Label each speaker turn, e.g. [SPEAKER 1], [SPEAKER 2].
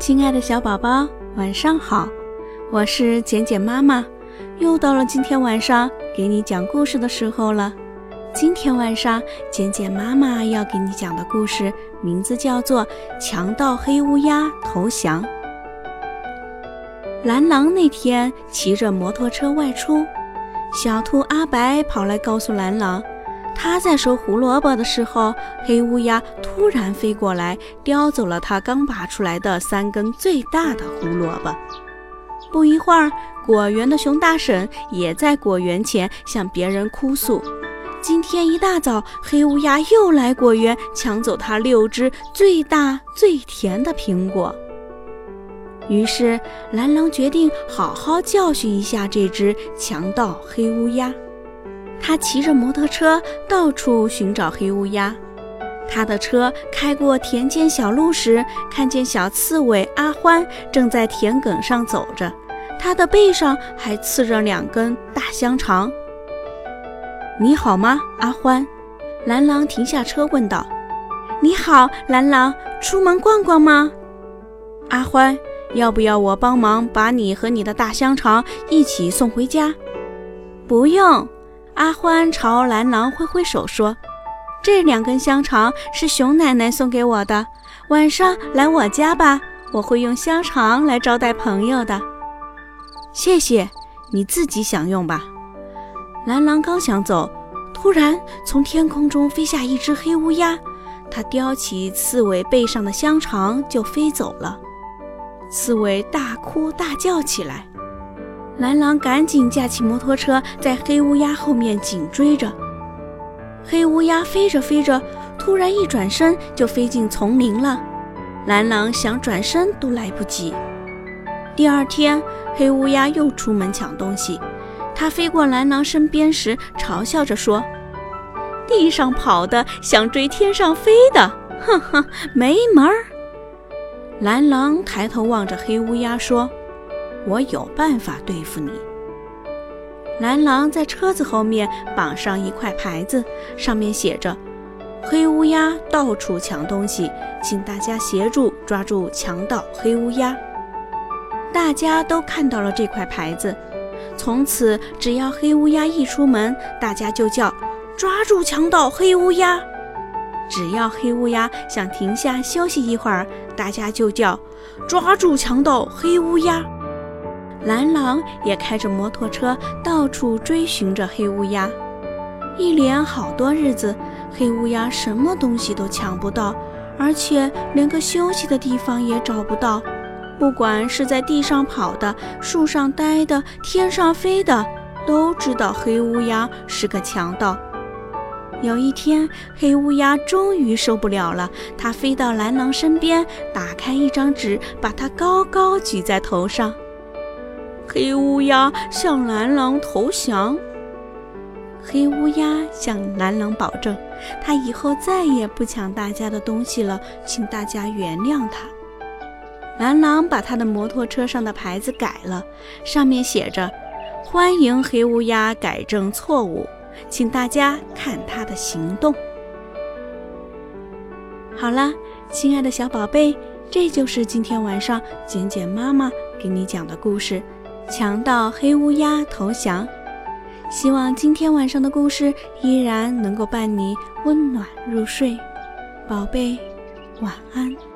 [SPEAKER 1] 亲爱的小宝宝，晚上好！我是简简妈妈，又到了今天晚上给你讲故事的时候了。今天晚上，简简妈妈要给你讲的故事名字叫做《强盗黑乌鸦投降》。蓝狼那天骑着摩托车外出，小兔阿白跑来告诉蓝狼。他在收胡萝卜的时候，黑乌鸦突然飞过来，叼走了他刚拔出来的三根最大的胡萝卜。不一会儿，果园的熊大婶也在果园前向别人哭诉：今天一大早，黑乌鸦又来果园抢走他六只最大最甜的苹果。于是，蓝狼决定好好教训一下这只强盗黑乌鸦。他骑着摩托车到处寻找黑乌鸦。他的车开过田间小路时，看见小刺猬阿欢正在田埂上走着，他的背上还刺着两根大香肠。“你好吗，阿欢？”蓝狼停下车问道。“你好，蓝狼，出门逛逛吗？”阿欢，要不要我帮忙把你和你的大香肠一起送回家？不用。阿欢朝蓝狼挥挥手说：“这两根香肠是熊奶奶送给我的，晚上来我家吧，我会用香肠来招待朋友的。”谢谢，你自己享用吧。蓝狼刚想走，突然从天空中飞下一只黑乌鸦，它叼起刺猬背上的香肠就飞走了。刺猬大哭大叫起来。蓝狼赶紧架起摩托车，在黑乌鸦后面紧追着。黑乌鸦飞着飞着，突然一转身就飞进丛林了。蓝狼想转身都来不及。第二天，黑乌鸦又出门抢东西。它飞过蓝狼身边时，嘲笑着说：“地上跑的想追天上飞的，哼哼，没门儿。”蓝狼抬头望着黑乌鸦说。我有办法对付你。蓝狼在车子后面绑上一块牌子，上面写着：“黑乌鸦到处抢东西，请大家协助抓住强盗黑乌鸦。”大家都看到了这块牌子，从此只要黑乌鸦一出门，大家就叫“抓住强盗黑乌鸦”；只要黑乌鸦想停下休息一会儿，大家就叫“抓住强盗黑乌鸦”。蓝狼也开着摩托车到处追寻着黑乌鸦，一连好多日子，黑乌鸦什么东西都抢不到，而且连个休息的地方也找不到。不管是在地上跑的、树上待的、天上飞的，都知道黑乌鸦是个强盗。有一天，黑乌鸦终于受不了了，它飞到蓝狼身边，打开一张纸，把它高高举在头上。黑乌鸦向蓝狼投降。黑乌鸦向蓝狼保证，他以后再也不抢大家的东西了，请大家原谅他。蓝狼把他的摩托车上的牌子改了，上面写着：“欢迎黑乌鸦改正错误，请大家看他的行动。”好了，亲爱的小宝贝，这就是今天晚上简简妈妈给你讲的故事。强盗黑乌鸦投降，希望今天晚上的故事依然能够伴你温暖入睡，宝贝，晚安。